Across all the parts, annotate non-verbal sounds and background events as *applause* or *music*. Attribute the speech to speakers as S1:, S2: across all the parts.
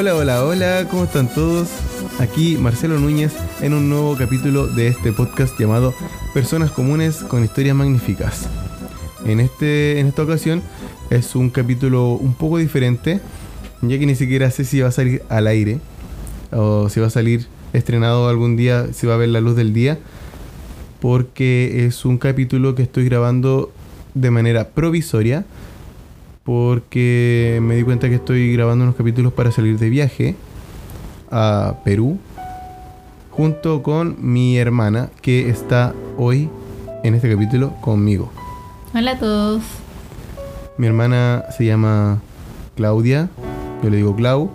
S1: Hola, hola, hola, ¿cómo están todos? Aquí Marcelo Núñez en un nuevo capítulo de este podcast llamado Personas Comunes con Historias Magníficas. En, este, en esta ocasión es un capítulo un poco diferente, ya que ni siquiera sé si va a salir al aire o si va a salir estrenado algún día, si va a ver la luz del día, porque es un capítulo que estoy grabando de manera provisoria porque me di cuenta que estoy grabando unos capítulos para salir de viaje a Perú junto con mi hermana que está hoy en este capítulo conmigo.
S2: Hola a todos.
S1: Mi hermana se llama Claudia, yo le digo Clau,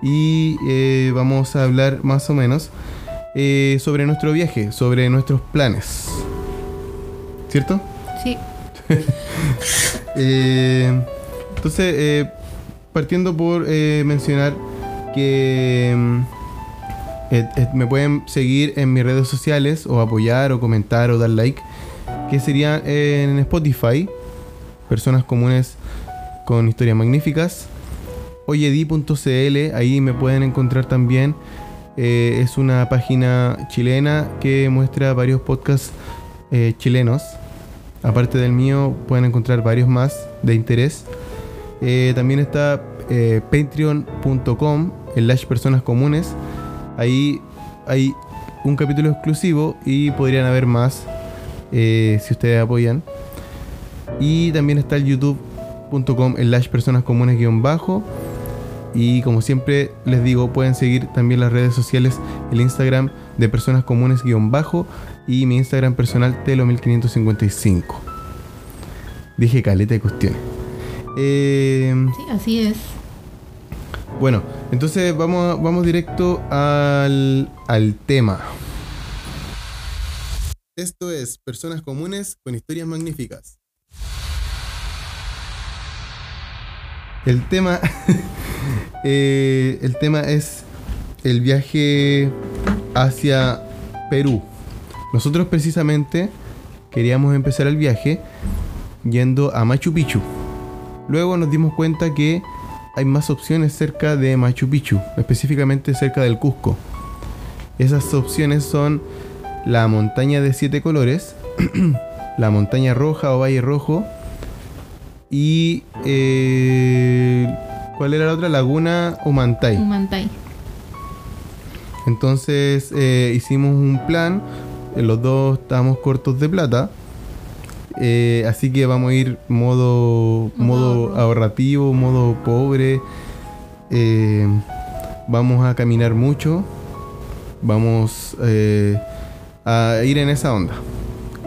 S1: y eh, vamos a hablar más o menos eh, sobre nuestro viaje, sobre nuestros planes. ¿Cierto?
S2: Sí. *laughs*
S1: Eh, entonces, eh, partiendo por eh, mencionar que me pueden seguir en mis redes sociales o apoyar o comentar o dar like, que sería en Spotify, personas comunes con historias magníficas, oyedi.cl, ahí me pueden encontrar también. Es una página chilena que muestra varios podcasts chilenos. Aparte del mío, pueden encontrar varios más de interés. Eh, también está eh, patreon.com, slash personas comunes. Ahí hay un capítulo exclusivo y podrían haber más eh, si ustedes apoyan. Y también está el youtube.com, slash personas comunes guion bajo. Y como siempre les digo, pueden seguir también las redes sociales, el Instagram de personas comunes guion bajo y mi Instagram personal telo1555. Dije caleta de cuestiones. Eh,
S2: Sí, así es.
S1: bueno, entonces vamos, vamos directo al, al tema. Esto es Personas Comunes con Historias Magníficas. El tema, *laughs* eh, el tema es el viaje hacia Perú. Nosotros precisamente queríamos empezar el viaje yendo a Machu Picchu. Luego nos dimos cuenta que hay más opciones cerca de Machu Picchu, específicamente cerca del Cusco. Esas opciones son la montaña de siete colores, *clears throat* la montaña roja o valle rojo y eh, ¿cuál era la otra? Laguna Humantay.
S2: Humantay.
S1: Entonces eh, hicimos un plan, eh, los dos estábamos cortos de plata, eh, así que vamos a ir modo,
S2: Modo
S1: ahorrativo, modo pobre. eh, vamos a caminar mucho, vamos eh, a ir en esa onda.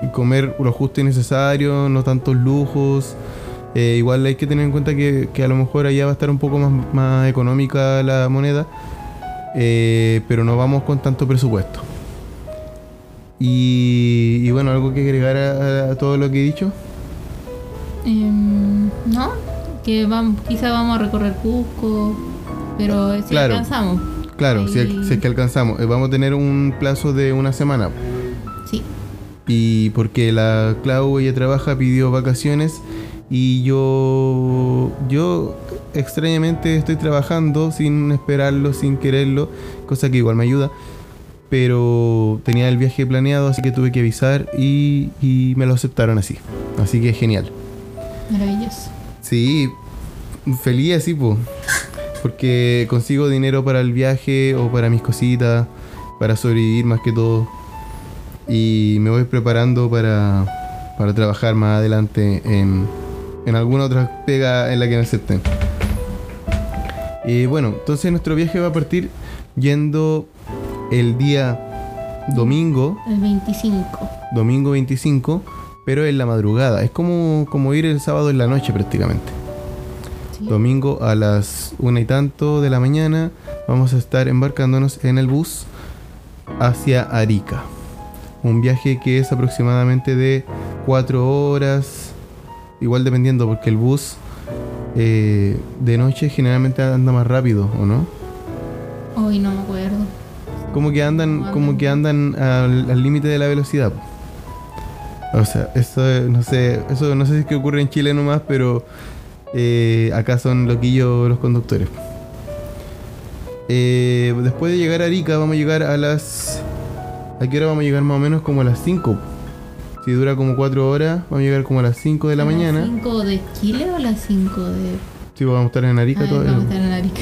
S1: Y comer lo justo y necesario, no tantos lujos. Igual hay que tener en cuenta que, que a lo mejor allá va a estar un poco más, más económica la moneda. Eh, pero no vamos con tanto presupuesto. Y, y bueno, algo que agregar a, a todo lo que he dicho.
S2: Em, ¿No? Que vamos, quizá vamos a recorrer Cusco, pero si
S1: Claro.
S2: alcanzamos.
S1: Claro, si es que alcanzamos, Eh, vamos a tener un plazo de una semana.
S2: Sí.
S1: Y porque la Clau, ella trabaja, pidió vacaciones y yo, yo extrañamente estoy trabajando sin esperarlo, sin quererlo, cosa que igual me ayuda. Pero tenía el viaje planeado, así que tuve que avisar y, y me lo aceptaron así. Así que genial.
S2: Maravilloso.
S1: Sí, feliz así, po. Porque consigo dinero para el viaje o para mis cositas, para sobrevivir más que todo. Y me voy preparando para, para trabajar más adelante en, en alguna otra pega en la que me acepten. Bueno, entonces nuestro viaje va a partir yendo el día domingo,
S2: El 25.
S1: domingo 25, pero en la madrugada. Es como, como ir el sábado en la noche prácticamente.
S2: Sí.
S1: Domingo a las una y tanto de la mañana vamos a estar embarcándonos en el bus hacia Arica. Un viaje que es aproximadamente de 4 horas, igual dependiendo porque el bus eh, de noche generalmente anda más rápido, ¿o no?
S2: Hoy no me acuerdo.
S1: Como que andan, como que andan al límite de la velocidad. O sea, eso no sé, eso no sé si es que ocurre en Chile nomás, pero eh, acá son loquillos los conductores. Eh, después de llegar a Arica, vamos a llegar a las. ¿A qué hora vamos a llegar más o menos? Como a las 5. Si dura como 4 horas, vamos a llegar como a las 5 de la mañana.
S2: ¿Las 5 de Chile o las 5 de.?
S1: Sí, vamos a estar en Arica
S2: Ah,
S1: todavía.
S2: vamos a estar en Arica.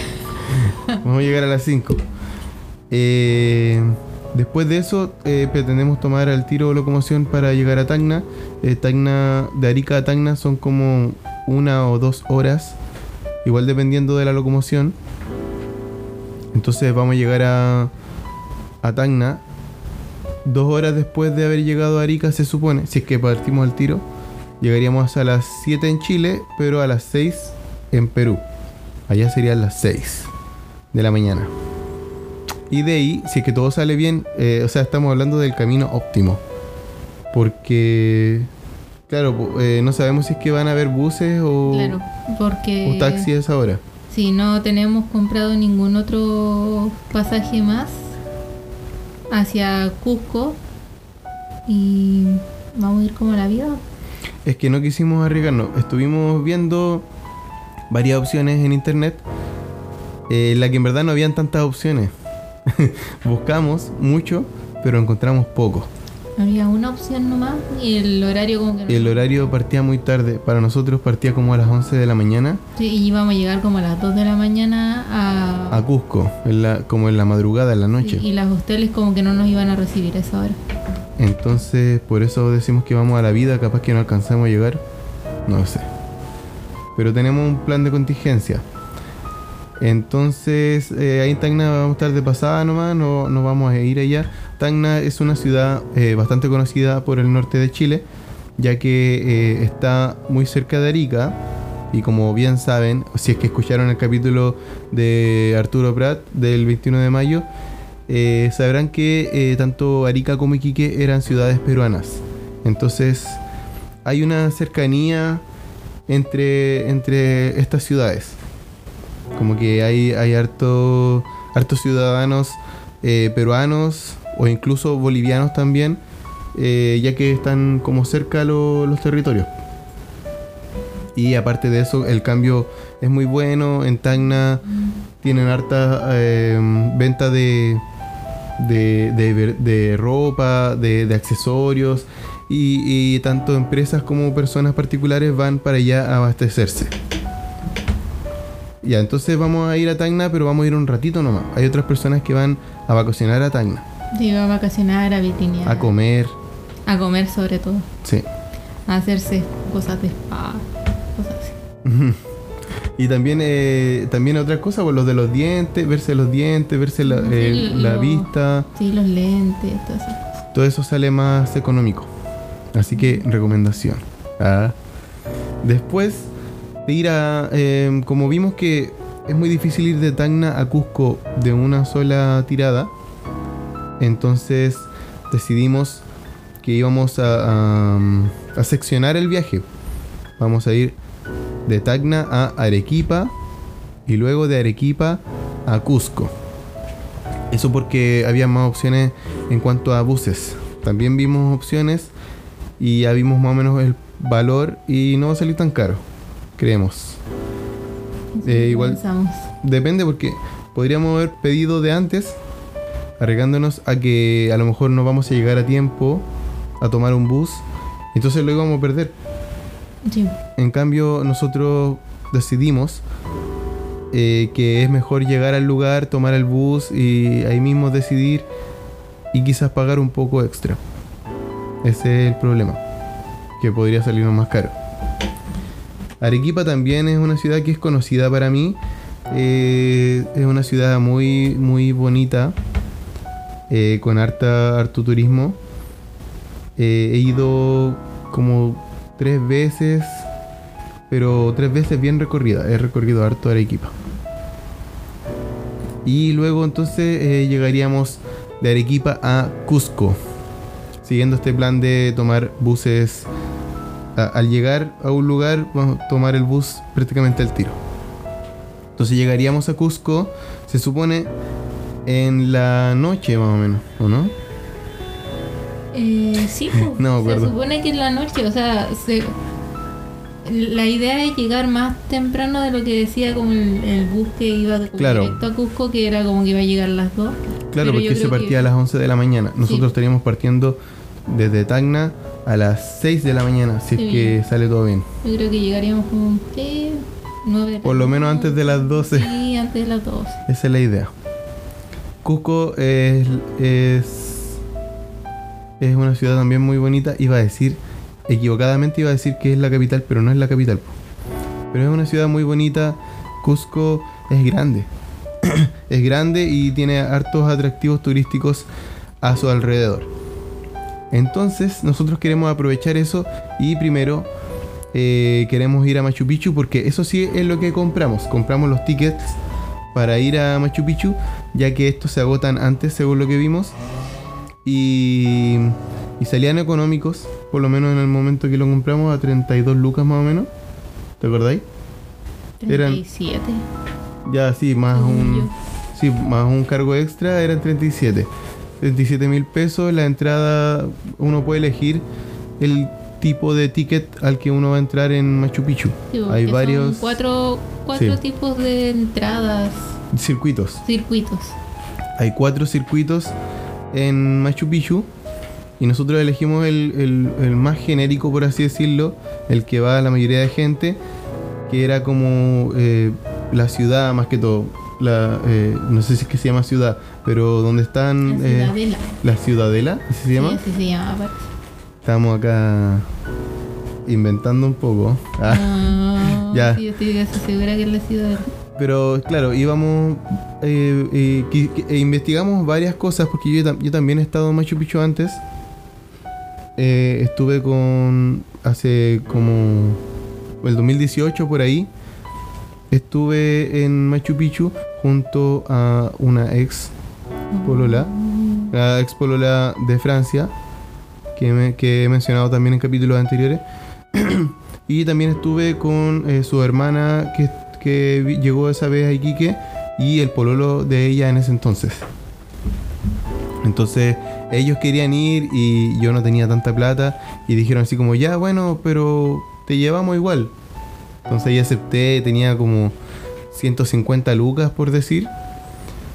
S2: *laughs*
S1: Vamos a llegar a las 5. Eh, después de eso, eh, pretendemos tomar al tiro locomoción para llegar a Tacna. Eh, Tacna, de Arica a Tacna son como una o dos horas, igual dependiendo de la locomoción. Entonces vamos a llegar a, a Tacna dos horas después de haber llegado a Arica, se supone, si es que partimos al tiro. Llegaríamos a las 7 en Chile, pero a las 6 en Perú. Allá serían las 6 de la mañana. Y de ahí, si es que todo sale bien, eh, o sea, estamos hablando del camino óptimo. Porque, claro, eh, no sabemos si es que van a haber buses o,
S2: Claro, porque.
S1: o taxis a esa hora.
S2: Si no tenemos comprado ningún otro pasaje más hacia Cusco y vamos a ir como la vida.
S1: Es que no quisimos arriesgarnos. Estuvimos viendo varias opciones en internet. eh, en la que en verdad no habían tantas opciones. *laughs* Buscamos mucho, pero encontramos poco.
S2: Había una opción nomás y el horario como que no.
S1: El horario partía muy tarde. Para nosotros partía como a las 11 de la mañana
S2: Sí, y íbamos a llegar como a las 2 de la mañana a...
S1: a Cusco, en la, como en la madrugada, en la noche.
S2: y, y las hosteles como que no nos iban a recibir a esa hora.
S1: Entonces, por eso decimos que vamos a la vida, capaz que no alcanzamos a llegar. No sé. Pero tenemos un plan de contingencia. Entonces, eh, ahí en Tacna vamos a estar de pasada nomás, no, no vamos a ir allá. Tacna es una ciudad eh, bastante conocida por el norte de Chile, ya que eh, está muy cerca de Arica. Y como bien saben, si es que escucharon el capítulo de Arturo Prat del 21 de mayo, sabrán que tanto Arica como Iquique eran ciudades peruanas. Entonces hay una cercanía entre, entre estas ciudades. Como que hay, hay harto, hartos ciudadanos eh, peruanos o incluso bolivianos también, eh, ya que están como cerca lo- los territorios. Y aparte de eso, el cambio es muy bueno. En Tacna tienen harta eh, venta de, de, de de ropa, de, accesorios. Y tanto empresas como personas particulares van para allá a abastecerse. Ya, entonces vamos a ir a Tacna, pero vamos a ir un ratito nomás. Hay otras personas que van a vacacionar a Tacna,
S2: Sí, a vacacionar, a vitrinear.
S1: a comer.
S2: A comer sobre todo.
S1: Sí.
S2: A hacerse cosas de spa. Cosas así. *laughs*
S1: Y también, eh, también otra cosa, pues los de los dientes, verse los dientes, verse la,
S2: Sí,
S1: eh, la
S2: lo-
S1: vista.
S2: Sí, los lentes, esas cosas.
S1: Todo eso sale más económico. Así que recomendación. Ah. Después de ir a... eh, como vimos que es muy difícil ir de Tacna a Cusco de una sola tirada. Entonces decidimos que íbamos a, a, a seccionar el viaje. Vamos a ir de Tacna a Arequipa y luego de Arequipa a Cusco. Eso porque había más opciones en cuanto a buses. También vimos opciones y ya vimos más o menos el valor y no va a salir tan caro, creemos. Eh, igual-
S2: comenzamos.
S1: Depende porque podríamos haber pedido de antes, arriesgándonos a que a lo mejor no vamos a llegar a tiempo a tomar un bus, entonces lo íbamos a perder.
S2: Sí.
S1: En cambio, nosotros decidimos eh, que es mejor llegar al lugar, tomar el bus y ahí mismo decidir y quizás pagar un poco extra. Ese es el problema, que podría salirnos más caro. Arequipa también es una ciudad que es conocida para mí. eh, es una ciudad muy, muy bonita, eh, con harta, harto turismo. Eh, he ido como tres veces, pero tres veces bien recorrida. He recorrido harto Arequipa. Y luego entonces llegaríamos de Arequipa a Cusco, siguiendo este plan de tomar buses. A- al llegar a un lugar, vamos a tomar el bus prácticamente al tiro. Entonces llegaríamos a Cusco, se supone, en la noche más o menos, ¿o no?
S2: Eh, sí, *laughs* pues,
S1: No acuerdo.
S2: se supone que en la noche, o sea, se, la idea es llegar más temprano de lo que decía como el, el bus que iba
S1: Claro.
S2: directo a Cusco, que era como que iba a llegar a las 2.
S1: Claro,
S2: Pero
S1: porque se partía
S2: que-
S1: a las 11 de la mañana. Nosotros
S2: Sí.
S1: estaríamos partiendo desde Tacna a las 6 de la mañana, si es que sale todo bien.
S2: Yo creo que llegaríamos como ¿qué? 9 de la
S1: Por lo menos antes de las 12.
S2: Sí, antes de las 12.
S1: Esa es la idea. Cusco es, es, es una ciudad también muy bonita. Iba a decir, equivocadamente iba a decir que es la capital, pero no es la capital. Pero es una ciudad muy bonita. Cusco es grande. *clears throat* es grande y tiene hartos atractivos turísticos a su alrededor. Entonces nosotros queremos aprovechar eso y primero eh, queremos ir a Machu Picchu porque eso sí es lo que compramos. Compramos los tickets para ir a Machu Picchu, ya que estos se agotan antes según lo que vimos. Y, y salían económicos, por lo menos en el momento que lo compramos, a 32 lucas más o menos. ¿Te acordáis? Eran-
S2: 37.
S1: Ya, sí, más un, sí, más un cargo extra eran 37. 37 mil pesos. La entrada, uno puede elegir el tipo de ticket al que uno va a entrar en Machu Picchu.
S2: Sí, porque
S1: Hay
S2: son
S1: varios
S2: Cuatro, cuatro
S1: Sí.
S2: tipos de entradas,
S1: circuitos.
S2: circuitos.
S1: Hay cuatro circuitos en Machu Picchu y nosotros elegimos el, el- el más genérico, por así decirlo, el que va a la mayoría de gente, que era como eh, la ciudad más que todo. La, eh, no sé si es que se llama ciudad, pero donde
S2: La
S1: están eh,
S2: ciudadela.
S1: la ciudadela, ¿así se llama?
S2: Sí, así se llama.
S1: Estamos acá inventando un poco. Ah,
S2: Ah, *laughs*
S1: Ya.
S2: Sí, yo estoy casi segura que es la ciudadela.
S1: Pero claro, íbamos, eh, eh, que- que- e investigamos varias cosas, porque yo, yo también he estado en Machu Picchu antes. Eh, estuve con, hace como el 2018 por ahí, estuve en Machu Picchu junto a una ex polola, la ex polola de Francia, que, que he mencionado también en capítulos anteriores. *clears throat* y también estuve con eh, su hermana que, que llegó esa vez a Iquique y el pololo de ella en ese entonces. Entonces ellos querían ir y yo no tenía tanta plata y dijeron así como, ya bueno, pero te llevamos igual. Entonces yo acepté, tenía como 150 lucas por decir.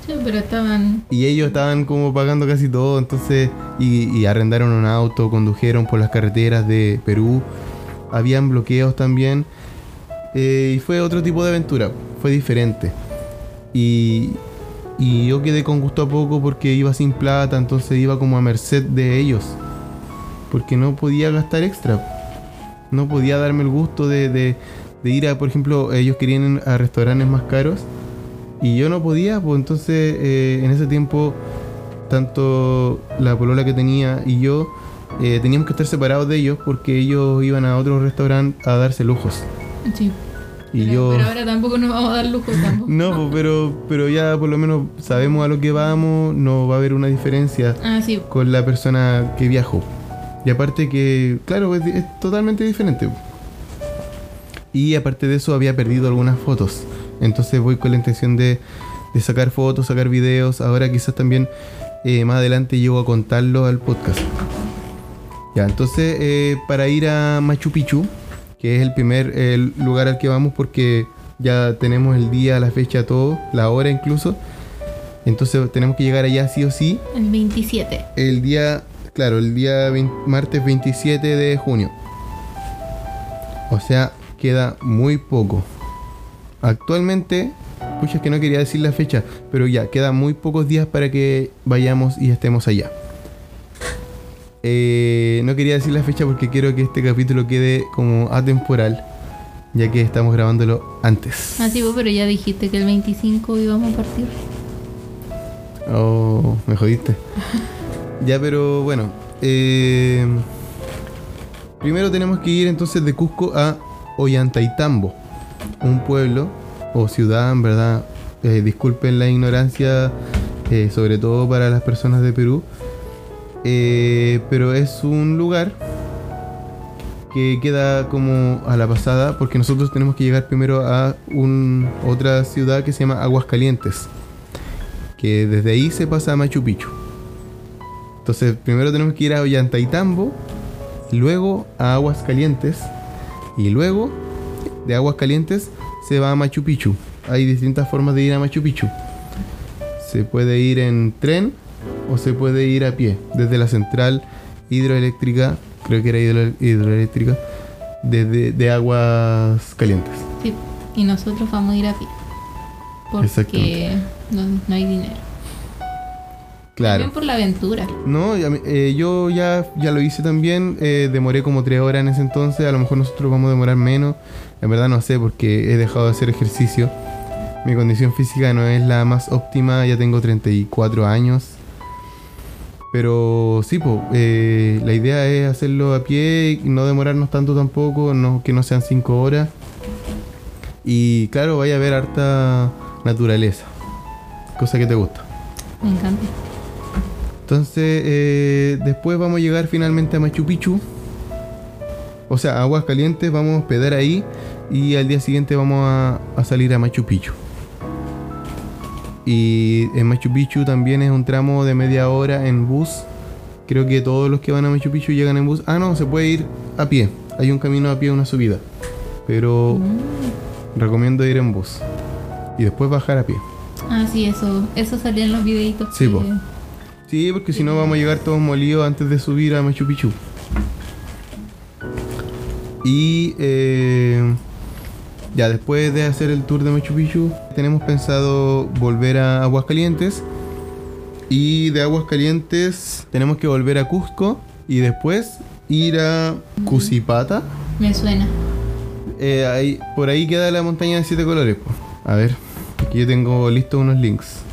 S2: Pero estaban.
S1: Y ellos estaban como pagando casi todo, entonces, y, arrendaron un auto, condujeron por las carreteras de Perú, habían bloqueos también, eh, y fue otro tipo de aventura, fue diferente. Y, y yo quedé con gusto a poco porque iba sin plata, entonces iba como a merced de ellos, porque no podía gastar extra, no podía darme el gusto de, de- ir a, por ejemplo, ellos querían a restaurantes más caros. Y yo no podía, pues entonces eh, en ese tiempo, tanto la polola que tenía y yo eh, teníamos que estar separados de ellos porque ellos iban a otro restaurante a darse lujos.
S2: Sí.
S1: Y
S2: pero,
S1: yo.
S2: pero ahora tampoco nos vamos a dar lujo tampoco. *laughs*
S1: No, pues, pero, pero ya por lo menos sabemos a lo que vamos, no va a haber una diferencia
S2: Ah, sí.
S1: con la persona que viajo. Y aparte que, claro, es, es totalmente diferente. Y aparte de eso había perdido algunas fotos. Entonces voy con la intención de, de sacar fotos, sacar videos. Ahora quizás también eh, más adelante llego a contarlo al podcast. Ya, entonces eh, para ir a Machu Picchu, que es el primer lugar al que vamos porque ya tenemos el día, la fecha, todo, la hora incluso. Entonces tenemos que llegar allá sí o sí
S2: El 27.
S1: el día, claro, el día 20 martes 27 de junio. O sea, queda muy poco. Actualmente, pucha, es que no quería decir la fecha, pero ya, queda muy pocos días para que vayamos y estemos allá. Eh, no quería decir la fecha porque quiero que este capítulo quede como atemporal, ya que estamos grabándolo antes.
S2: Ah, sí, vos, pero ya dijiste que el 25 íbamos a partir.
S1: Oh, me jodiste. *laughs* ya, pero bueno. eh, primero tenemos que ir entonces de Cusco a Ollantaytambo, un pueblo o ciudad, en verdad. eh, disculpen la ignorancia, eh, sobre todo para las personas de Perú. eh, pero es un lugar que queda como a la pasada, porque nosotros tenemos que llegar primero a un, otra ciudad que se llama Aguascalientes que desde ahí se pasa a Machu Picchu. Entonces, primero tenemos que ir a Ollantaytambo, luego a Aguas Calientes Y luego, de aguas calientes, se va a Machu Picchu. Hay distintas formas de ir a Machu Picchu. Se puede ir en tren o se puede ir a pie desde la central hidroeléctrica, creo que era hidro- hidroeléctrica, desde de aguas calientes.
S2: Sí, y nosotros vamos a ir a pie. Porque no hay dinero.
S1: Claro.
S2: También por la aventura.
S1: No, eh, yo ya, ya lo hice también. eh, demoré como tres horas en ese entonces. A lo mejor nosotros vamos a demorar menos. En verdad no sé porque he dejado de hacer ejercicio. Mi condición física no es la más óptima. Ya tengo 34 años. Pero sí, po, eh, la idea es hacerlo a pie y no demorarnos tanto tampoco. No, que no sean 5 horas. Y claro, vaya a haber harta naturaleza. Cosa que te gusta.
S2: Me encanta.
S1: Entonces, eh, después vamos a llegar finalmente a Machu Picchu. O sea, aguas calientes, vamos a hospedar ahí. Y al día siguiente vamos a, a salir a Machu Picchu. Y en Machu Picchu también es un tramo de media hora en bus. Creo que todos los que van a Machu Picchu llegan en bus. Ah, no, se puede ir a pie. Hay un camino a pie, una subida. Pero
S2: Mm.
S1: recomiendo ir en bus. Y después bajar a pie.
S2: Ah, sí, eso, eso salía en los videitos.
S1: Sí,
S2: que-.
S1: Sí, porque si no vamos a llegar todos molidos antes de subir a Machu Picchu. Y eh, ya después de hacer el tour de Machu Picchu, tenemos pensado volver a Aguascalientes. Y de Aguascalientes tenemos que volver a Cusco y después ir a Cusipata.
S2: Me suena.
S1: Eh, ahí, por ahí queda la montaña de siete colores. po. A ver, aquí yo tengo listos unos links.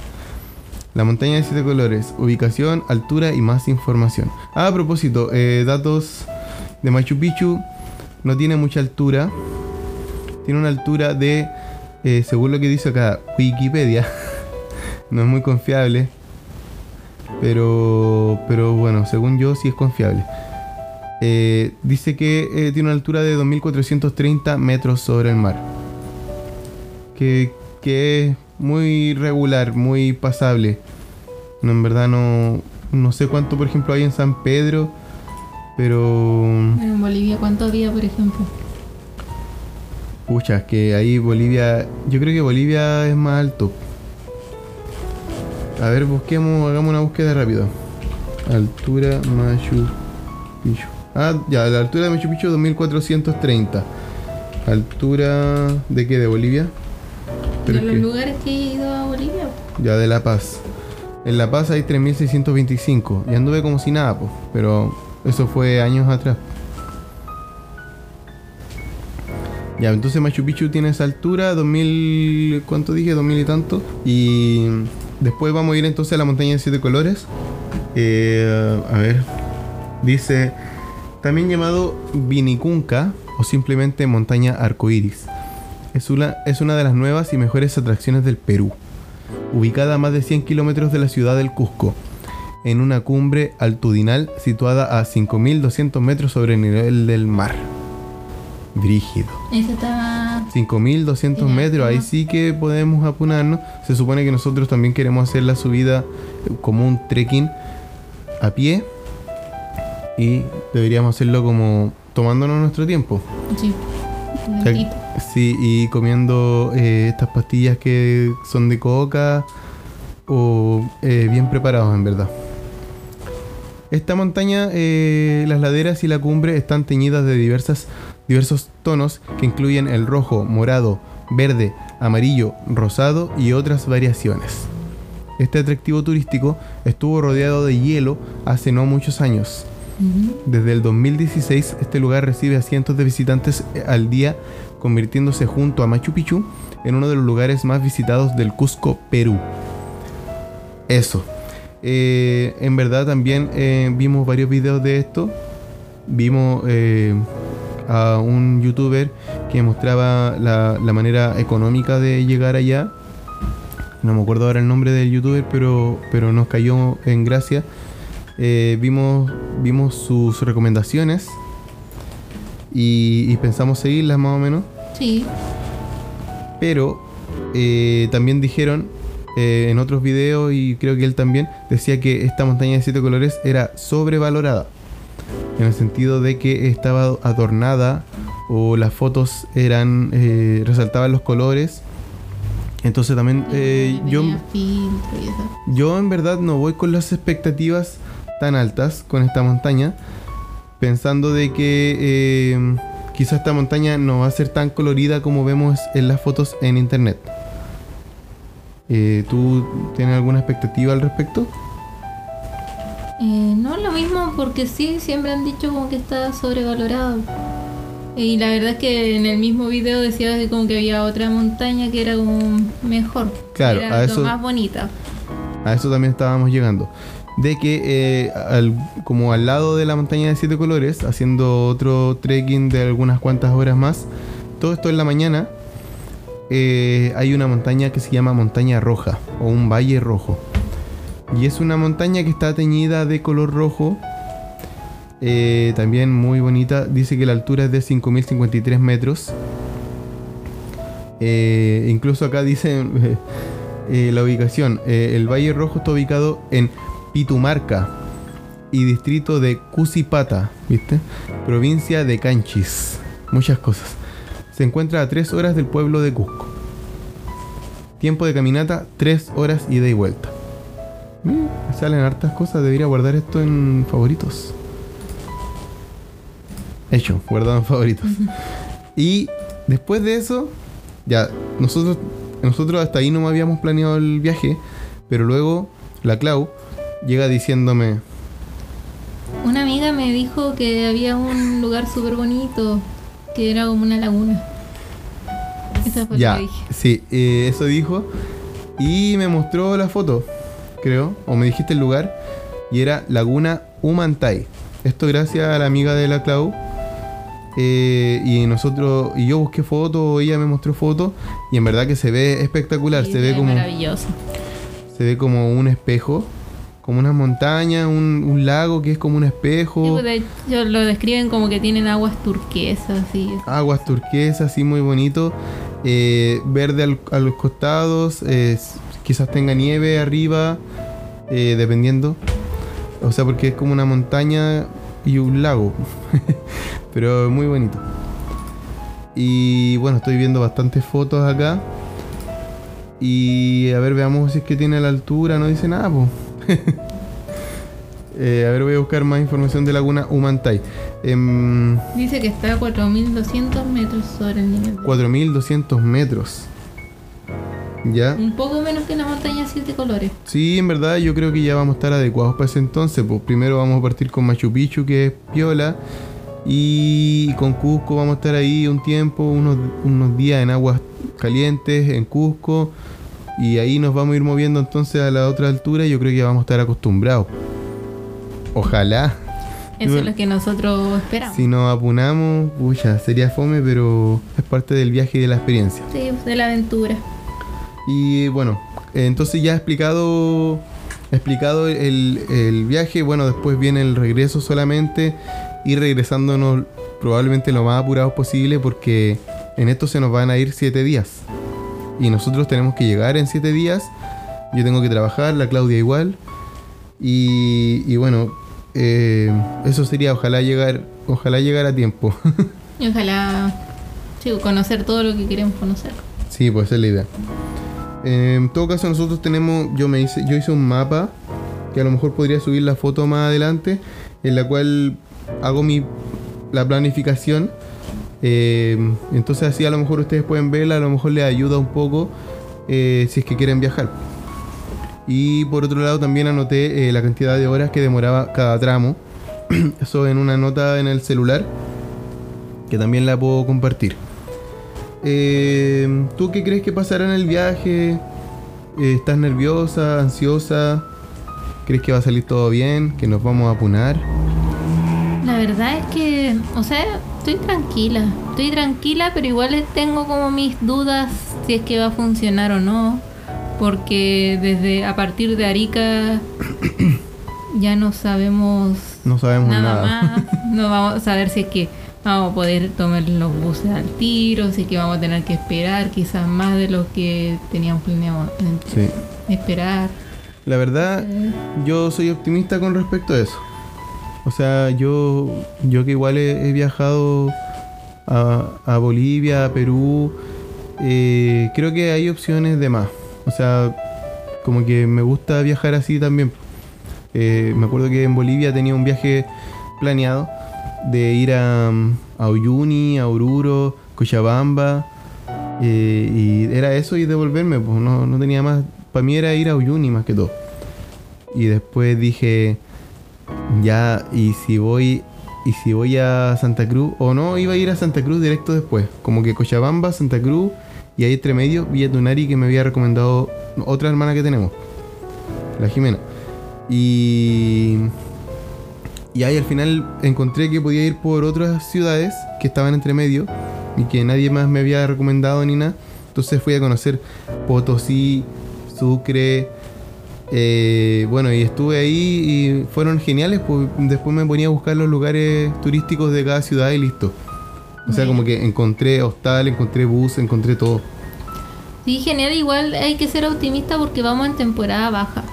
S1: La montaña de siete colores, ubicación, altura y más información. Ah, a propósito, eh, datos de Machu Picchu. No tiene mucha altura. Tiene una altura de, eh, según lo que dice acá, Wikipedia. *laughs* no es muy confiable. Pero, pero bueno, según yo sí es confiable. Eh, dice que tiene una altura de 2.430 metros sobre el mar. Que, que muy regular, muy pasable. No, en verdad no, no sé cuánto, por ejemplo, hay en San Pedro. Pero...
S2: En Bolivia, ¿cuánto había, por ejemplo?
S1: Pucha, es que ahí Bolivia... Yo creo que Bolivia es más alto. A ver, busquemos, hagamos una búsqueda rápida. Altura Machu Picchu. Ah, ya, la altura de Machu Picchu 2430. Altura de qué? ¿De Bolivia? Pero
S2: los
S1: que-
S2: lugares que he ido a Bolivia.
S1: ya, de La Paz. En La Paz hay 3625. Y anduve como si nada, pues. Pero eso fue años atrás. Ya, entonces Machu Picchu tiene esa altura, 2000. ¿Cuánto dije? 2000 y tanto. Y después vamos a ir entonces a la montaña de siete colores. Eh, a ver. Dice. También llamado Vinicunca o simplemente montaña arcoíris. Es una, es una de las nuevas y mejores atracciones del Perú ubicada a más de 100 kilómetros de la ciudad del Cusco, en una cumbre altitudinal situada a 5.200 metros sobre el nivel del mar. Brígido.
S2: Esa está.
S1: 5.200
S2: Sí,
S1: metros, ahí sí que podemos apunarnos. Se supone que nosotros también queremos hacer la subida eh, como un trekking a pie. Y deberíamos hacerlo como tomándonos nuestro tiempo.
S2: Sí.
S1: Sí, y comiendo eh, estas pastillas que son de coca o eh, bien preparados en verdad. Esta montaña, eh, las laderas y la cumbre están teñidas de diversas, diversos tonos que incluyen el rojo, morado, verde, amarillo, rosado y otras variaciones. Este atractivo turístico estuvo rodeado de hielo hace no muchos años. Desde el 2016 este lugar recibe a cientos de visitantes eh, al día, convirtiéndose junto a Machu Picchu en uno de los lugares más visitados del Cusco, Perú. Eso. Eh, en verdad también eh, vimos varios videos de esto. Vimos a un youtuber que mostraba la, la manera económica de llegar allá. No me acuerdo ahora el nombre del youtuber, pero, pero nos cayó en gracia. Eh, vimos, vimos sus recomendaciones y, y pensamos seguirlas más o menos.
S2: Sí.
S1: Pero eh, también dijeron eh, en otros videos, y creo que él también, decía que esta montaña de siete colores era sobrevalorada. En el sentido de que estaba adornada o las fotos eran eh, resaltaban los colores. Entonces también eh, yo, yo en verdad no voy con las expectativas tan altas con esta montaña, pensando de que eh, quizás esta montaña no va a ser tan colorida como vemos en las fotos en internet. Eh, ¿Tú tienes alguna expectativa al respecto?
S2: Eh, no lo mismo porque sí, siempre han dicho como que está sobrevalorado. Y la verdad es que en el mismo video decía que como que había otra montaña que era como mejor.
S1: Claro,
S2: era
S1: a eso-
S2: más bonita.
S1: A eso también estábamos llegando. De que eh, como al lado de la montaña de siete colores, haciendo otro trekking de algunas cuantas horas más, todo esto en la mañana, eh, hay una montaña que se llama Montaña Roja o un Valle Rojo. Y es una montaña que está teñida de color rojo. eh, también muy bonita. Dice que la altura es de 5.053 metros. Incluso acá dice *laughs* la ubicación. El Valle Rojo está ubicado en Pitumarca y distrito de Cusipata, ¿viste? Provincia de Canchis. Muchas cosas. Se encuentra a 3 horas del pueblo de Cusco. Tiempo de caminata 3 horas ida y vuelta. Me salen hartas cosas. Debería guardar esto en favoritos. Hecho, guardado en favoritos. Y después de eso, ya, nosotros, nosotros hasta ahí no habíamos planeado el viaje, pero luego la Clau llega diciéndome,
S2: Una amiga me dijo que había un lugar súper bonito, que era como una laguna. Esa fue
S1: ya,
S2: lo que dije.
S1: sí, eh, eso dijo, y me mostró la foto, creo, o me dijiste el lugar, y era Laguna Humantay. Esto gracias a la amiga de la Clau. eh, y nosotros, y yo busqué fotos, ella me mostró fotos, y en verdad que se ve espectacular,
S2: Sí,
S1: se ve como...
S2: maravilloso.
S1: Se ve como un espejo, como una montaña, un, un lago que es como un espejo,
S2: Sí, pues, de hecho lo describen como que tienen aguas turquesas y
S1: aguas turquesas, así muy bonito, eh, verde al- a los costados, eh, quizás tenga nieve arriba, eh, dependiendo. O sea, porque es como una montaña y un lago, *laughs* pero muy bonito. Y bueno, estoy viendo bastantes fotos acá. Y a ver, veamos si es que tiene la altura, no dice nada, pues. *laughs* a ver, voy a buscar más información de Laguna Humantay. Em,
S2: dice que está a 4200 metros sobre el nivel. del-
S1: 4200 metros. ¿Ya?
S2: Un poco menos que la montaña siete colores.
S1: Sí, en verdad yo creo que ya vamos a estar adecuados para ese entonces. Pues primero vamos a partir con Machu Picchu, que es piola. Y con Cusco vamos a estar ahí un tiempo, unos, unos días en aguas calientes, en Cusco. Y ahí nos vamos a ir moviendo entonces a la otra altura. y Yo creo que vamos a estar acostumbrados. Ojalá.
S2: Eso es lo que nosotros esperamos.
S1: Si nos apunamos, pucha, sería fome, pero es parte del viaje y de la experiencia.
S2: Sí, de la aventura.
S1: Y bueno, entonces ya explicado explicado el, el viaje, bueno, después viene el regreso solamente y regresándonos probablemente lo más apurados posible porque en esto se nos van a ir siete días. Y nosotros tenemos que llegar en siete días. Yo tengo que trabajar, la Claudia igual. Y, y bueno, eh, eso sería ojalá llegar, ojalá llegar a tiempo.
S2: Y ojalá sí, conocer todo lo que queremos conocer.
S1: Sí, pues esa es la idea. Eh, en todo caso, nosotros tenemos. Yo me hice, yo hice un mapa que a lo mejor podría subir la foto más adelante, en la cual hago mi la planificación. Eh, entonces así a lo mejor ustedes pueden verla, a lo mejor les ayuda un poco eh, si es que quieren viajar. Y por otro lado también anoté eh, la cantidad de horas que demoraba cada tramo. *clears throat* Eso en una nota en el celular que también la puedo compartir. ¿Tú qué crees que pasará en el viaje? ¿Estás nerviosa, ansiosa? ¿Crees que va a salir todo bien? ¿Que nos vamos a apunar?
S2: La verdad es que, o sea, estoy tranquila. Estoy tranquila, pero igual tengo como mis dudas si es que va a funcionar o no. Porque desde a partir de Arica *coughs* ya no sabemos
S1: No sabemos
S2: nada,
S1: nada.
S2: más. No vamos a saber si es que vamos a poder tomar los buses al tiro, si es que vamos a tener que esperar quizás más de lo que teníamos planeado
S1: Sí.
S2: esperar.
S1: La verdad,
S2: Eh,
S1: yo soy optimista con respecto a eso. O sea, yo, yo que igual he, viajado a, a Bolivia, a Perú, eh, creo que hay opciones de más. O sea, como que me gusta viajar así también. Eh, me acuerdo que en Bolivia tenía un viaje planeado de ir a, a a Oruro, Cochabamba. eh, y era eso y devolverme, pues no, no tenía más. Para mí era ir a Uyuni más que todo. Y después dije, ya, y si voy, y si voy a Santa Cruz, o no, iba a ir a Santa Cruz directo después. Como que Cochabamba, Santa Cruz, y ahí entre medio, Villa Tunari que me había recomendado otra hermana que tenemos, la Jimena. Y, y ahí al final encontré que podía ir por otras ciudades que estaban entre medio y que nadie más me había recomendado ni nada. Entonces fui a conocer Potosí, Sucre, eh, bueno, y estuve ahí y fueron geniales. Pues después me ponía a buscar los lugares turísticos de cada ciudad y listo. O sea, como que encontré hostal, encontré bus, encontré todo.
S2: Sí, genial, igual hay que ser optimista porque vamos en temporada baja.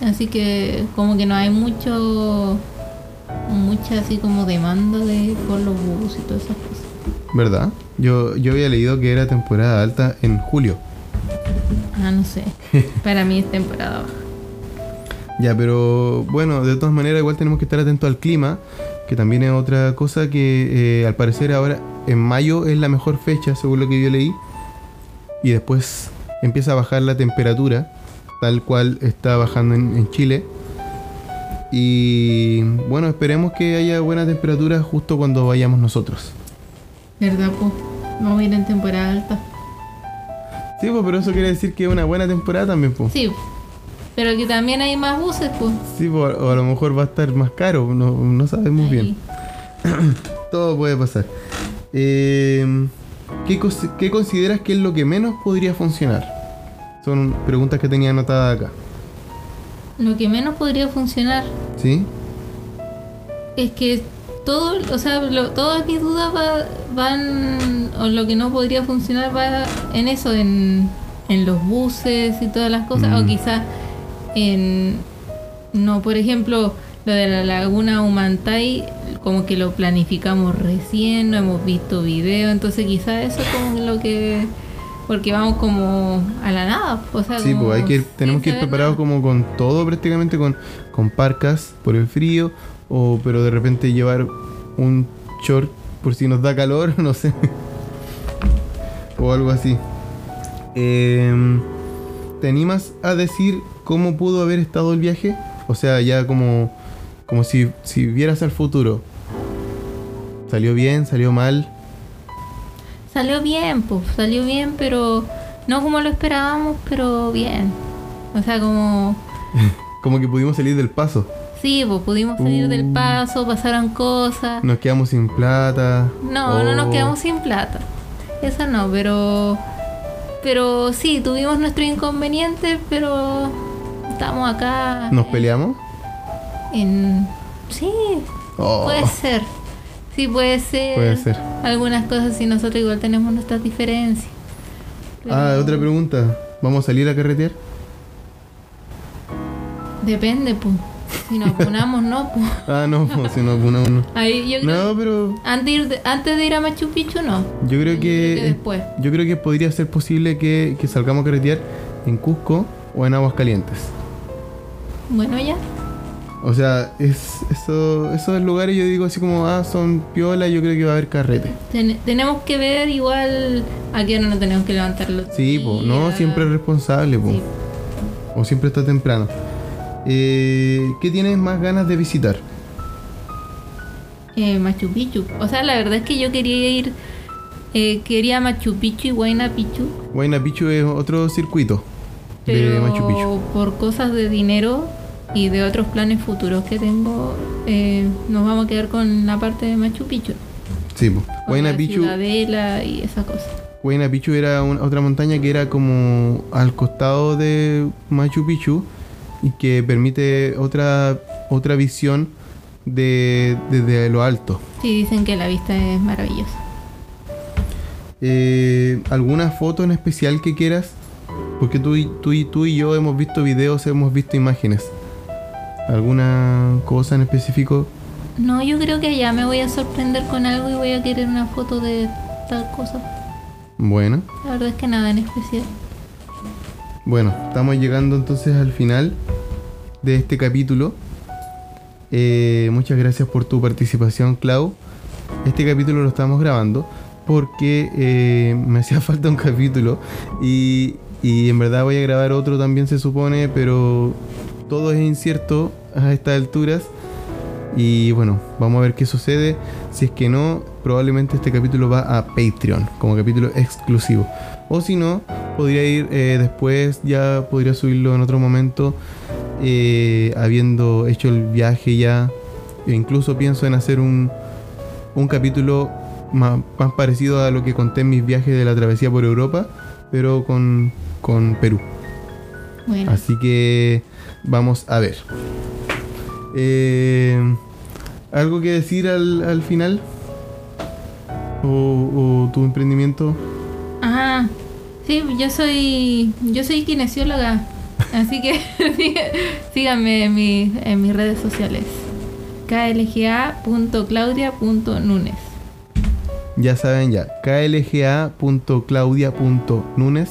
S2: Así que como que no hay mucho mucha así como demanda de por los bus y todas esas cosas.
S1: ¿Verdad? Yo, yo había leído que era temporada alta en julio.
S2: Ah, no sé. *laughs* Para mí es temporada baja.
S1: Ya, pero bueno, de todas maneras igual tenemos que estar atentos al clima, que también es otra cosa que eh, al parecer ahora en mayo es la mejor fecha, según lo que yo leí, y después empieza a bajar la temperatura, tal cual está bajando en, en Chile. Y bueno, esperemos que haya buena temperatura justo cuando vayamos nosotros.
S2: ¿Verdad, pues? Vamos a ir en temporada alta.
S1: Sí, pues, pero eso quiere decir que es una buena temporada también, pues.
S2: Sí, pero que también hay más buses, pues.
S1: Sí, pues, o a lo mejor va a estar más caro, no, no sabemos bien. *clears throat* Todo puede pasar. Eh, ¿qué, qué consideras que es lo que menos podría funcionar? Son preguntas que tenía anotadas acá.
S2: Lo que menos podría funcionar
S1: ¿Sí?
S2: es que todo, o sea, lo- todas mis dudas va- van, o lo que no podría funcionar va en eso, en, en los buses y todas las cosas,
S1: Mm.
S2: o quizás en, no, por ejemplo, lo de la laguna Humantay, como que lo planificamos recién, no hemos visto video, entonces quizás eso es como lo que, porque vamos como a la nada, o sea,
S1: Sí, pues hay que ir- tenemos que ir preparados
S2: nada.
S1: como con todo prácticamente, con, con parcas por el frío, o pero de repente llevar un short por si nos da calor, *laughs* no sé. o algo así. Em, ¿Te animas a decir cómo pudo haber estado el viaje? O sea, ya como, como si, si vieras al futuro. ¿Salió bien? ¿Salió mal?
S2: Salió bien, pues, salió bien, pero no como lo esperábamos, pero bien. O sea, como, *laughs*
S1: Como que pudimos salir del paso.
S2: sí, pues pudimos salir del
S1: Uh.
S2: paso, pasaron cosas.
S1: Nos quedamos sin plata.
S2: No, no nos
S1: Oh.
S2: quedamos sin plata. Eso no, pero, pero sí, tuvimos nuestros inconvenientes, pero estamos acá.
S1: ¿Nos peleamos?
S2: En, sí,
S1: Oh,
S2: puede ser. Sí, puede ser.
S1: puede ser.
S2: Algunas cosas y nosotros igual tenemos nuestras diferencias.
S1: Ah, otra pregunta. ¿Vamos a salir a carretear?
S2: Depende, pues. Si nos ponamos, no, pues. *laughs*
S1: Ah, no, pues, si no, no, no.
S2: Ahí yo creo
S1: No, pero
S2: antes, de ir antes de ir a Machu Picchu, no.
S1: yo creo
S2: Yo
S1: que,
S2: creo que después.
S1: yo creo que podría ser posible que, que salgamos a carretear en Cusco o en Aguascalientes.
S2: Bueno, ya.
S1: O sea, es, eso, esos lugares yo digo así como, ah, son piola, yo creo que va a haber carrete.
S2: Ten- tenemos que ver igual a qué hora no tenemos que levantar los
S1: Sí, pues, no, siempre es responsable.
S2: Sí.
S1: O siempre está temprano. Eh, ¿Qué tienes más ganas de visitar?
S2: Eh, Machu Picchu. O sea, la verdad es que yo quería ir. eh, quería Machu Picchu y Huayna Picchu.
S1: Huayna Picchu es otro circuito de
S2: Pero
S1: Machu Picchu.
S2: por cosas de dinero y de otros planes futuros que tengo, eh, nos vamos a quedar con la parte de Machu Picchu.
S1: Sí, pues. Huayna
S2: la
S1: Picchu.
S2: ciudadela y esas cosas.
S1: Huayna Picchu era un- otra montaña que era como al costado de Machu Picchu y que permite otra otra visión de desde lo alto.
S2: Sí, dicen que la vista es maravillosa.
S1: Eh, ¿Alguna foto en especial que quieras? Porque tú y, tú, y, tú y yo hemos visto videos, hemos visto imágenes. ¿Alguna cosa en específico
S2: No, yo creo que allá me voy a sorprender con algo y voy a querer una foto de tal cosa.
S1: Bueno,
S2: La verdad es que nada en especial.
S1: bueno, estamos llegando entonces al final de este capítulo. Eh, muchas gracias por tu participación, Clau. Este capítulo lo estamos grabando porque eh, me hacía *laughs* falta un capítulo y, y en verdad voy a grabar otro también se supone, pero todo es incierto a estas alturas. Y bueno, vamos a ver qué sucede. Si es que no, probablemente este capítulo va a Patreon como capítulo exclusivo. O si no, podría ir eh, después, ya podría subirlo en otro momento, eh, habiendo hecho el viaje ya. E incluso pienso en hacer un, un capítulo más, más parecido a lo que conté en mis viajes de la travesía por Europa, pero con, con Perú.
S2: Bueno,
S1: Así que vamos a ver. Eh, ¿Algo que decir al, al final? ¿O, o tu emprendimiento?
S2: ah, sí, yo soy yo soy kinesióloga, así que *laughs* sí- síganme en, mi- en mis redes sociales. klga.claudia.nunes.
S1: Ya saben ya, klga.claudia.nunes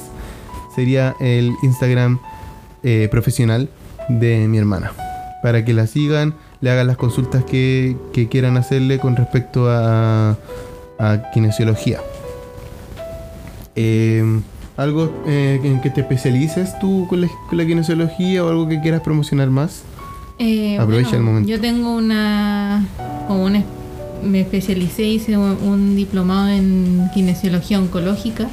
S1: sería el Instagram eh, profesional de mi hermana. Para que la sigan, le hagan las consultas que, que quieran hacerle con respecto a, a kinesiología. Eh, ¿Algo eh, en que te especialices tú con la, con la kinesiología o algo que quieras promocionar más?
S2: Eh,
S1: Aprovecha el momento.
S2: Yo tengo una, como una, me especialicé, hice un, un diplomado en kinesiología oncológica.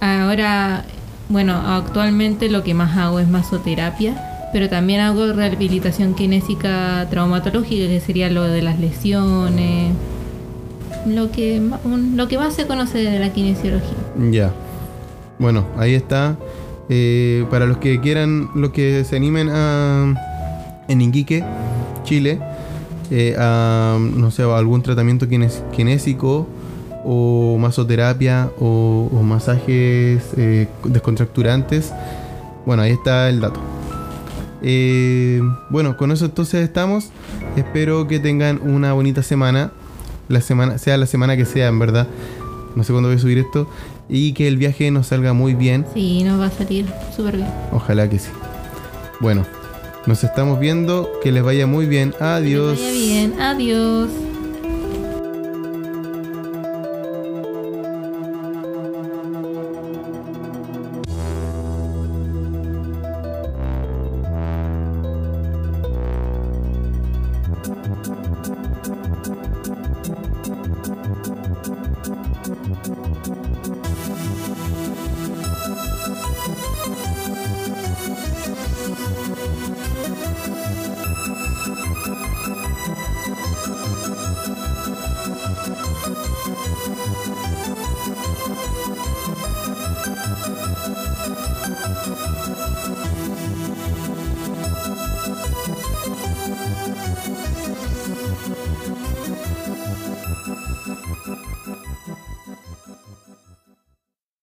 S2: Ahora, bueno, actualmente lo que más hago es masoterapia, pero también hago rehabilitación kinésica traumatológica, que sería lo de las lesiones, lo que, lo que más se conoce de la kinesiología.
S1: Ya. Bueno, ahí está. Eh, para los que quieran, los que se animen a en Iquique, Chile, eh, a no sé, algún tratamiento kines- kinésico o masoterapia o, o masajes eh, descontracturantes. Bueno, ahí está el dato. Eh, bueno, con eso entonces estamos. Espero que tengan una bonita semana. La semana, sea la semana que sea, en verdad. No sé cuándo voy a subir esto. Y que el viaje nos salga muy bien.
S2: Sí, nos va a salir súper bien.
S1: Ojalá que sí. Bueno, nos estamos viendo. Que les vaya muy bien.
S2: Que les
S1: Adiós.
S2: vaya bien, adiós.